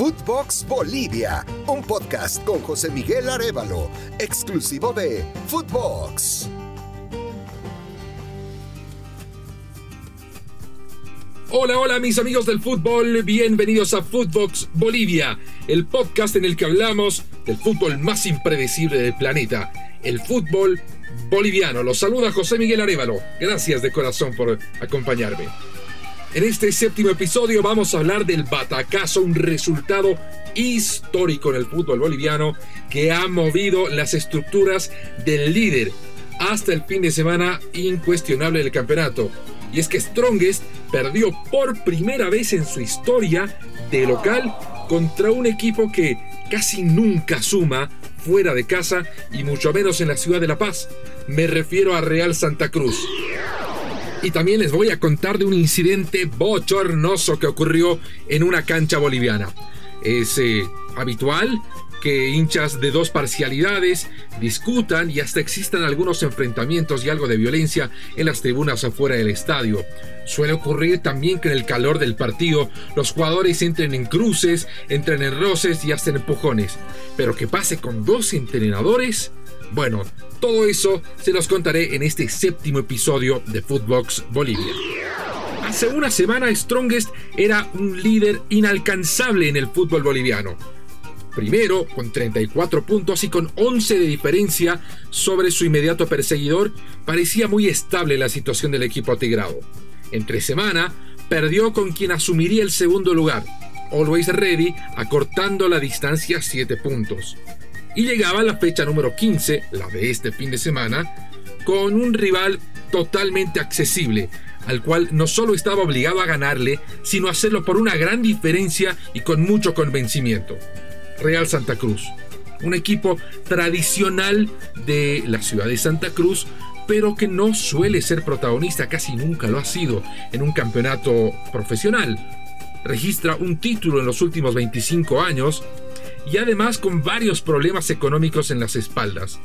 Footbox Bolivia, un podcast con José Miguel Arevalo, exclusivo de Footbox. Hola, hola mis amigos del fútbol, bienvenidos a Footbox Bolivia, el podcast en el que hablamos del fútbol más impredecible del planeta, el fútbol boliviano. Los saluda José Miguel Arevalo, gracias de corazón por acompañarme. En este séptimo episodio vamos a hablar del batacazo, un resultado histórico en el fútbol boliviano que ha movido las estructuras del líder hasta el fin de semana incuestionable del campeonato. Y es que Strongest perdió por primera vez en su historia de local contra un equipo que casi nunca suma fuera de casa y mucho menos en la ciudad de La Paz. Me refiero a Real Santa Cruz. Y también les voy a contar de un incidente bochornoso que ocurrió en una cancha boliviana. Es eh, habitual que hinchas de dos parcialidades discutan y hasta existan algunos enfrentamientos y algo de violencia en las tribunas afuera del estadio. Suele ocurrir también que en el calor del partido los jugadores entren en cruces, entren en roces y hasta en empujones. Pero que pase con dos entrenadores, bueno, todo eso se los contaré en este séptimo episodio de Footbox Bolivia. Hace una semana Strongest era un líder inalcanzable en el fútbol boliviano. Primero, con 34 puntos y con 11 de diferencia sobre su inmediato perseguidor, parecía muy estable la situación del equipo atigrado. Entre semana, perdió con quien asumiría el segundo lugar, Always Ready, acortando la distancia a 7 puntos y llegaba la fecha número 15, la de este fin de semana, con un rival totalmente accesible, al cual no solo estaba obligado a ganarle, sino a hacerlo por una gran diferencia y con mucho convencimiento. Real Santa Cruz, un equipo tradicional de la ciudad de Santa Cruz, pero que no suele ser protagonista, casi nunca lo ha sido en un campeonato profesional. Registra un título en los últimos 25 años y además con varios problemas económicos en las espaldas.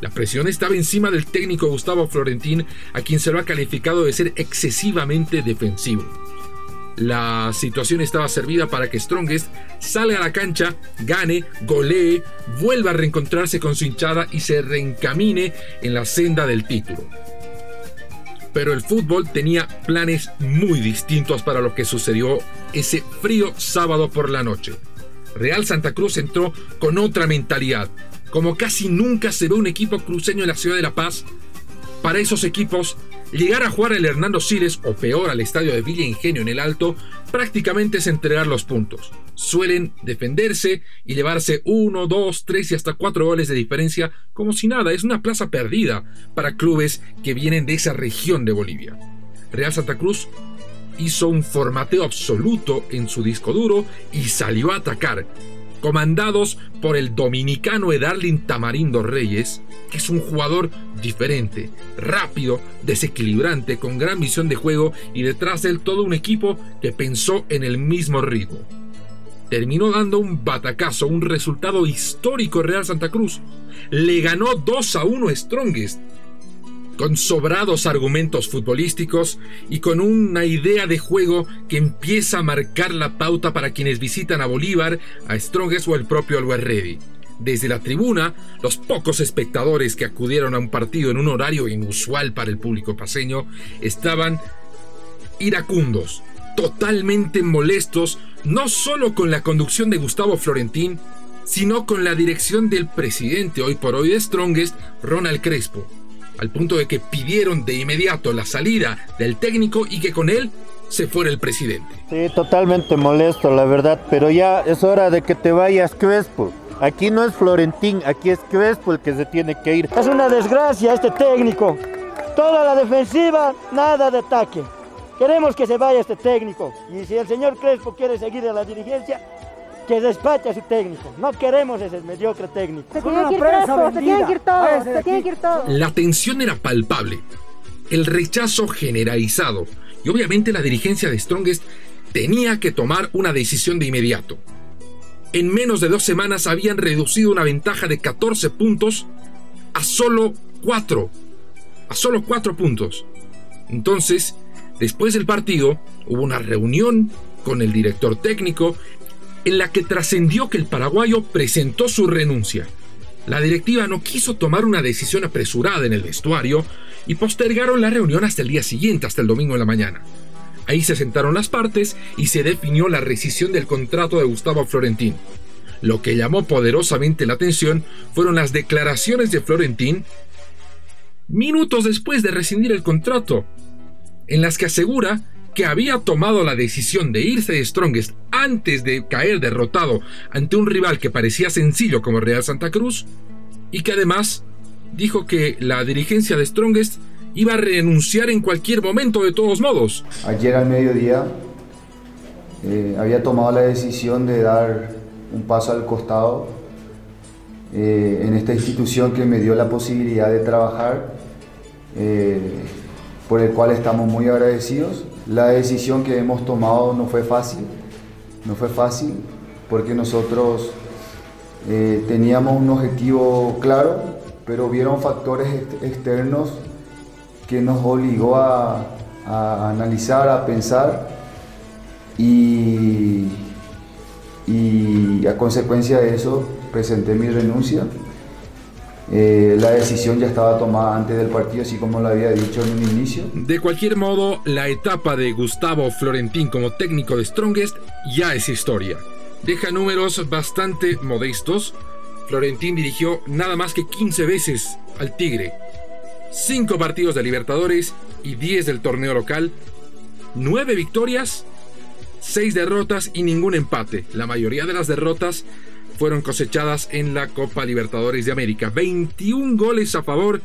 La presión estaba encima del técnico Gustavo Florentín, a quien se lo ha calificado de ser excesivamente defensivo. La situación estaba servida para que Strongest salga a la cancha, gane, golee, vuelva a reencontrarse con su hinchada y se reencamine en la senda del título. Pero el fútbol tenía planes muy distintos para lo que sucedió ese frío sábado por la noche. Real Santa Cruz entró con otra mentalidad. Como casi nunca se ve un equipo cruceño en la ciudad de La Paz, para esos equipos, llegar a jugar el Hernando Siles o peor al estadio de Villa Ingenio en el Alto prácticamente es entregar los puntos. Suelen defenderse y llevarse uno, dos, tres y hasta cuatro goles de diferencia como si nada. Es una plaza perdida para clubes que vienen de esa región de Bolivia. Real Santa Cruz hizo un formateo absoluto en su disco duro y salió a atacar, comandados por el dominicano Edarlin Tamarindo Reyes, que es un jugador diferente, rápido, desequilibrante, con gran visión de juego y detrás de él todo un equipo que pensó en el mismo ritmo. Terminó dando un batacazo, un resultado histórico Real Santa Cruz. Le ganó 2 a 1 Strongest con sobrados argumentos futbolísticos y con una idea de juego que empieza a marcar la pauta para quienes visitan a Bolívar, a Strongest o el propio Ready. Desde la tribuna, los pocos espectadores que acudieron a un partido en un horario inusual para el público paseño estaban iracundos, totalmente molestos, no solo con la conducción de Gustavo Florentín, sino con la dirección del presidente hoy por hoy de Strongest, Ronald Crespo al punto de que pidieron de inmediato la salida del técnico y que con él se fuera el presidente. Sí, totalmente molesto, la verdad, pero ya es hora de que te vayas, Crespo. Aquí no es Florentín, aquí es Crespo el que se tiene que ir. Es una desgracia este técnico. Toda la defensiva, nada de ataque. Queremos que se vaya este técnico. Y si el señor Crespo quiere seguir en la dirigencia, que despache a su técnico. No queremos ese mediocre técnico. Se tiene que ir Crespo, se tiene que ir todo, se tiene que ir todo. La tensión era palpable, el rechazo generalizado y obviamente la dirigencia de Strongest tenía que tomar una decisión de inmediato. En menos de dos semanas habían reducido una ventaja de 14 puntos a solo 4. A solo 4 puntos. Entonces, después del partido, hubo una reunión con el director técnico en la que trascendió que el paraguayo presentó su renuncia. La directiva no quiso tomar una decisión apresurada en el vestuario y postergaron la reunión hasta el día siguiente, hasta el domingo en la mañana. Ahí se sentaron las partes y se definió la rescisión del contrato de Gustavo Florentín. Lo que llamó poderosamente la atención fueron las declaraciones de Florentín minutos después de rescindir el contrato, en las que asegura que había tomado la decisión de irse de Strongest antes de caer derrotado ante un rival que parecía sencillo como Real Santa Cruz, y que además dijo que la dirigencia de Strongest iba a renunciar en cualquier momento de todos modos. Ayer al mediodía eh, había tomado la decisión de dar un paso al costado eh, en esta institución que me dio la posibilidad de trabajar, eh, por el cual estamos muy agradecidos. La decisión que hemos tomado no fue fácil, no fue fácil porque nosotros teníamos un objetivo claro, pero hubieron factores externos que nos obligó a, analizar, a pensar y, a consecuencia de eso presenté mi renuncia. Eh, la decisión ya estaba tomada antes del partido, así como lo había dicho en un inicio. De cualquier modo, la etapa de Gustavo Florentín como técnico de Strongest ya es historia. Deja números bastante modestos. Florentín dirigió nada más que 15 veces al Tigre, 5 partidos de Libertadores y 10 del torneo local, 9 victorias, 6 derrotas y ningún empate. La mayoría de las derrotas fueron cosechadas en la Copa Libertadores de América. 21 goles a favor,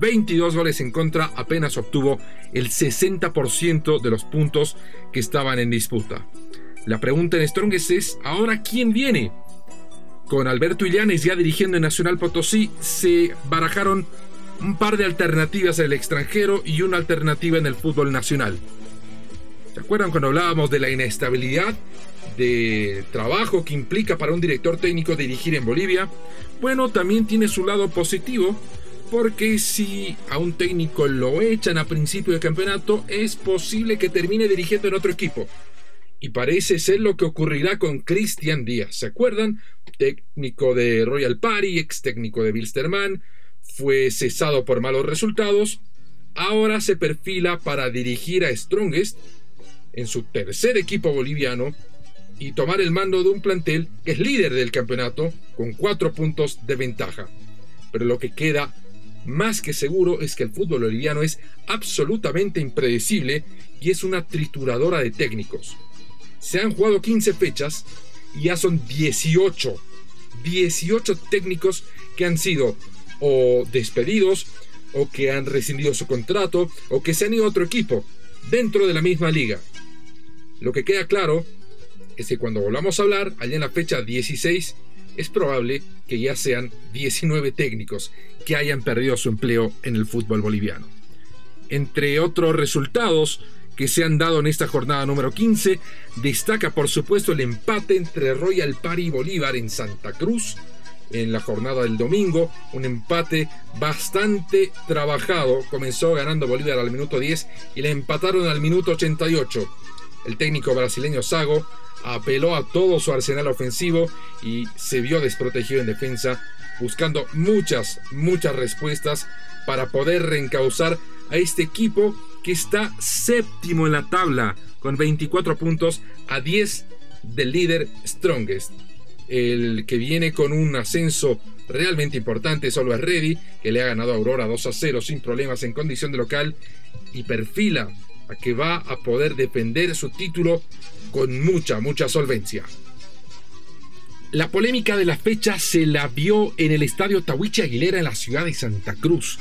22 goles en contra, apenas obtuvo el 60% de los puntos que estaban en disputa. La pregunta en Strongest es, ¿ahora quién viene? Con Alberto Illanes ya dirigiendo en Nacional Potosí, se barajaron un par de alternativas en el extranjero y una alternativa en el fútbol nacional. ¿Se acuerdan cuando hablábamos de la inestabilidad de trabajo que implica para un director técnico dirigir en Bolivia? Bueno, también tiene su lado positivo, porque si a un técnico lo echan a principio de campeonato, es posible que termine dirigiendo en otro equipo. Y parece ser lo que ocurrirá con Cristian Díaz. ¿Se acuerdan? Técnico de Royal Party, ex técnico de Wilstermann, fue cesado por malos resultados, ahora se perfila para dirigir a Strongest en su tercer equipo boliviano y tomar el mando de un plantel que es líder del campeonato con cuatro puntos de ventaja. Pero lo que queda más que seguro es que el fútbol boliviano es absolutamente impredecible y es una trituradora de técnicos. Se han jugado 15 fechas y ya son 18. 18 técnicos que han sido o despedidos o que han rescindido su contrato o que se han ido a otro equipo dentro de la misma liga. Lo que queda claro es que cuando volvamos a hablar, allá en la fecha 16, es probable que ya sean 19 técnicos que hayan perdido su empleo en el fútbol boliviano. Entre otros resultados que se han dado en esta jornada número 15, destaca por supuesto el empate entre Royal Party y Bolívar en Santa Cruz, en la jornada del domingo. Un empate bastante trabajado. Comenzó ganando Bolívar al minuto 10 y le empataron al minuto 88. El técnico brasileño Sago apeló a todo su arsenal ofensivo y se vio desprotegido en defensa, buscando muchas, muchas respuestas para poder reencauzar a este equipo que está séptimo en la tabla con 24 puntos a 10 del líder Strongest. El que viene con un ascenso realmente importante solo es Ready, que le ha ganado a Aurora 2 a 0 sin problemas en condición de local y perfila a que va a poder defender su título con mucha, mucha solvencia. La polémica de la fecha se la vio en el estadio Tawiche Aguilera en la ciudad de Santa Cruz,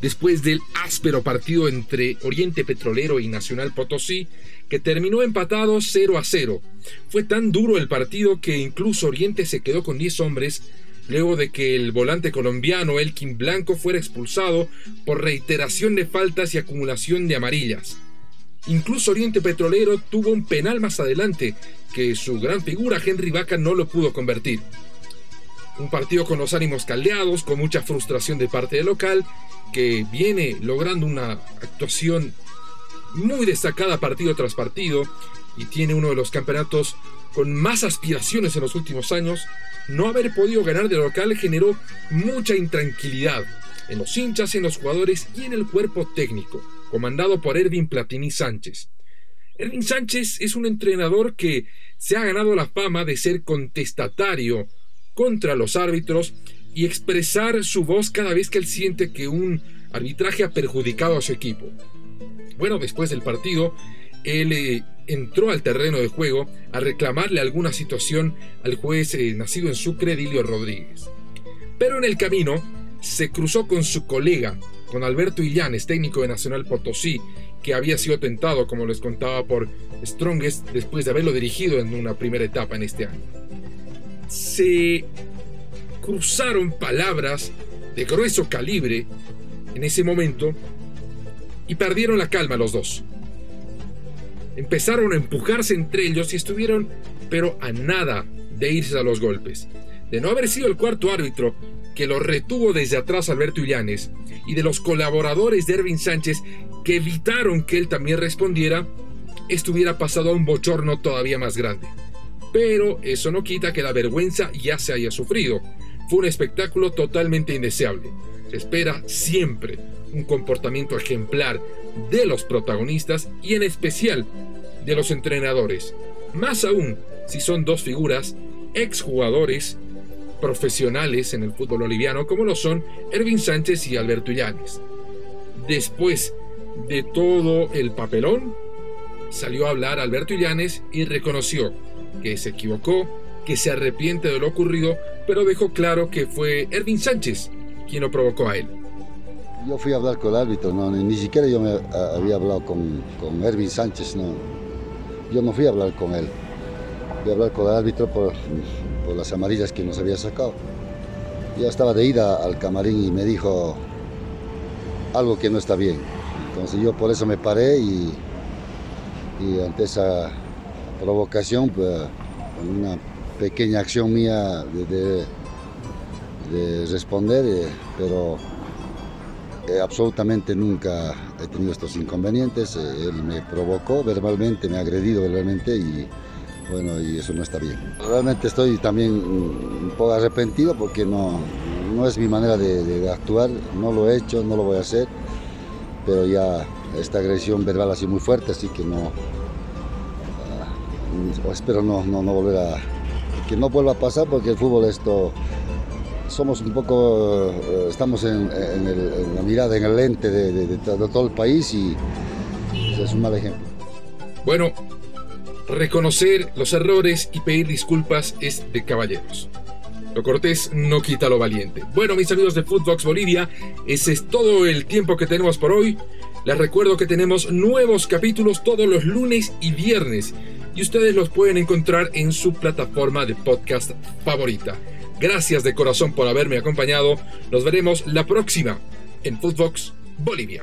después del áspero partido entre Oriente Petrolero y Nacional Potosí, que terminó empatado 0 a 0. Fue tan duro el partido que incluso Oriente se quedó con 10 hombres luego de que el volante colombiano Elkin Blanco fuera expulsado por reiteración de faltas y acumulación de amarillas. Incluso Oriente Petrolero tuvo un penal más adelante que su gran figura Henry Vaca no lo pudo convertir. Un partido con los ánimos caldeados, con mucha frustración de parte del local, que viene logrando una actuación muy destacada partido tras partido y tiene uno de los campeonatos con más aspiraciones en los últimos años, no haber podido ganar de local generó mucha intranquilidad en los hinchas, en los jugadores y en el cuerpo técnico, comandado por Ervin Platini Sánchez. Ervin Sánchez es un entrenador que se ha ganado la fama de ser contestatario contra los árbitros y expresar su voz cada vez que él siente que un arbitraje ha perjudicado a su equipo. Bueno, después del partido, él eh, entró al terreno de juego a reclamarle alguna situación al juez eh, nacido en Sucre, Dilio Rodríguez. Pero en el camino se cruzó con su colega, con Alberto Illanes, técnico de Nacional Potosí, que había sido tentado, como les contaba, por Strongest después de haberlo dirigido en una primera etapa en este año. Se cruzaron palabras de grueso calibre en ese momento y perdieron la calma los dos. Empezaron a empujarse entre ellos y estuvieron, pero a nada de irse a los golpes. De no haber sido el cuarto árbitro que lo retuvo desde atrás Alberto Illanes y de los colaboradores de Ervin Sánchez que evitaron que él también respondiera, estuviera pasado a un bochorno todavía más grande. Pero eso no quita que la vergüenza ya se haya sufrido. Fue un espectáculo totalmente indeseable. Se espera siempre un comportamiento ejemplar de los protagonistas y en especial de los entrenadores. Más aún si son dos figuras, exjugadores profesionales en el fútbol boliviano como lo son Ervin Sánchez y Alberto Illanes. Después de todo el papelón, salió a hablar Alberto Illanes y reconoció que se equivocó, que se arrepiente de lo ocurrido, pero dejó claro que fue Ervin Sánchez quien lo provocó a él. Yo fui a hablar con el árbitro, no, ni, siquiera yo me había hablado con, con Ervin Sánchez, no. Yo no fui a hablar con él. A hablar con el árbitro por, por las amarillas que nos había sacado. Ya estaba de ida al camarín y me dijo algo que no está bien. Entonces yo por eso me paré y, y ante esa provocación, pues, una pequeña acción mía de, de, responder, eh, pero eh, absolutamente nunca he tenido estos inconvenientes. Eh, él me provocó verbalmente, me ha agredido verbalmente y bueno, y eso no está bien. Realmente estoy también un poco arrepentido porque no, no es mi manera de, actuar, no lo he hecho, no lo voy a hacer, pero ya esta agresión verbal sido muy fuerte, así que no, ah, espero no, no, no volver que no vuelva a pasar porque el fútbol esto somos un poco, eh, estamos en, la mirada, en el lente de, todo el país y es un mal ejemplo. Bueno, reconocer los errores y pedir disculpas es de caballeros. Lo cortés no quita lo valiente. Bueno, mis amigos de Footbox Bolivia, ese es todo el tiempo que tenemos por hoy. Les recuerdo que tenemos nuevos capítulos todos los lunes y viernes y ustedes los pueden encontrar en su plataforma de podcast favorita. Gracias de corazón por haberme acompañado. Nos veremos la próxima en Footbox Bolivia.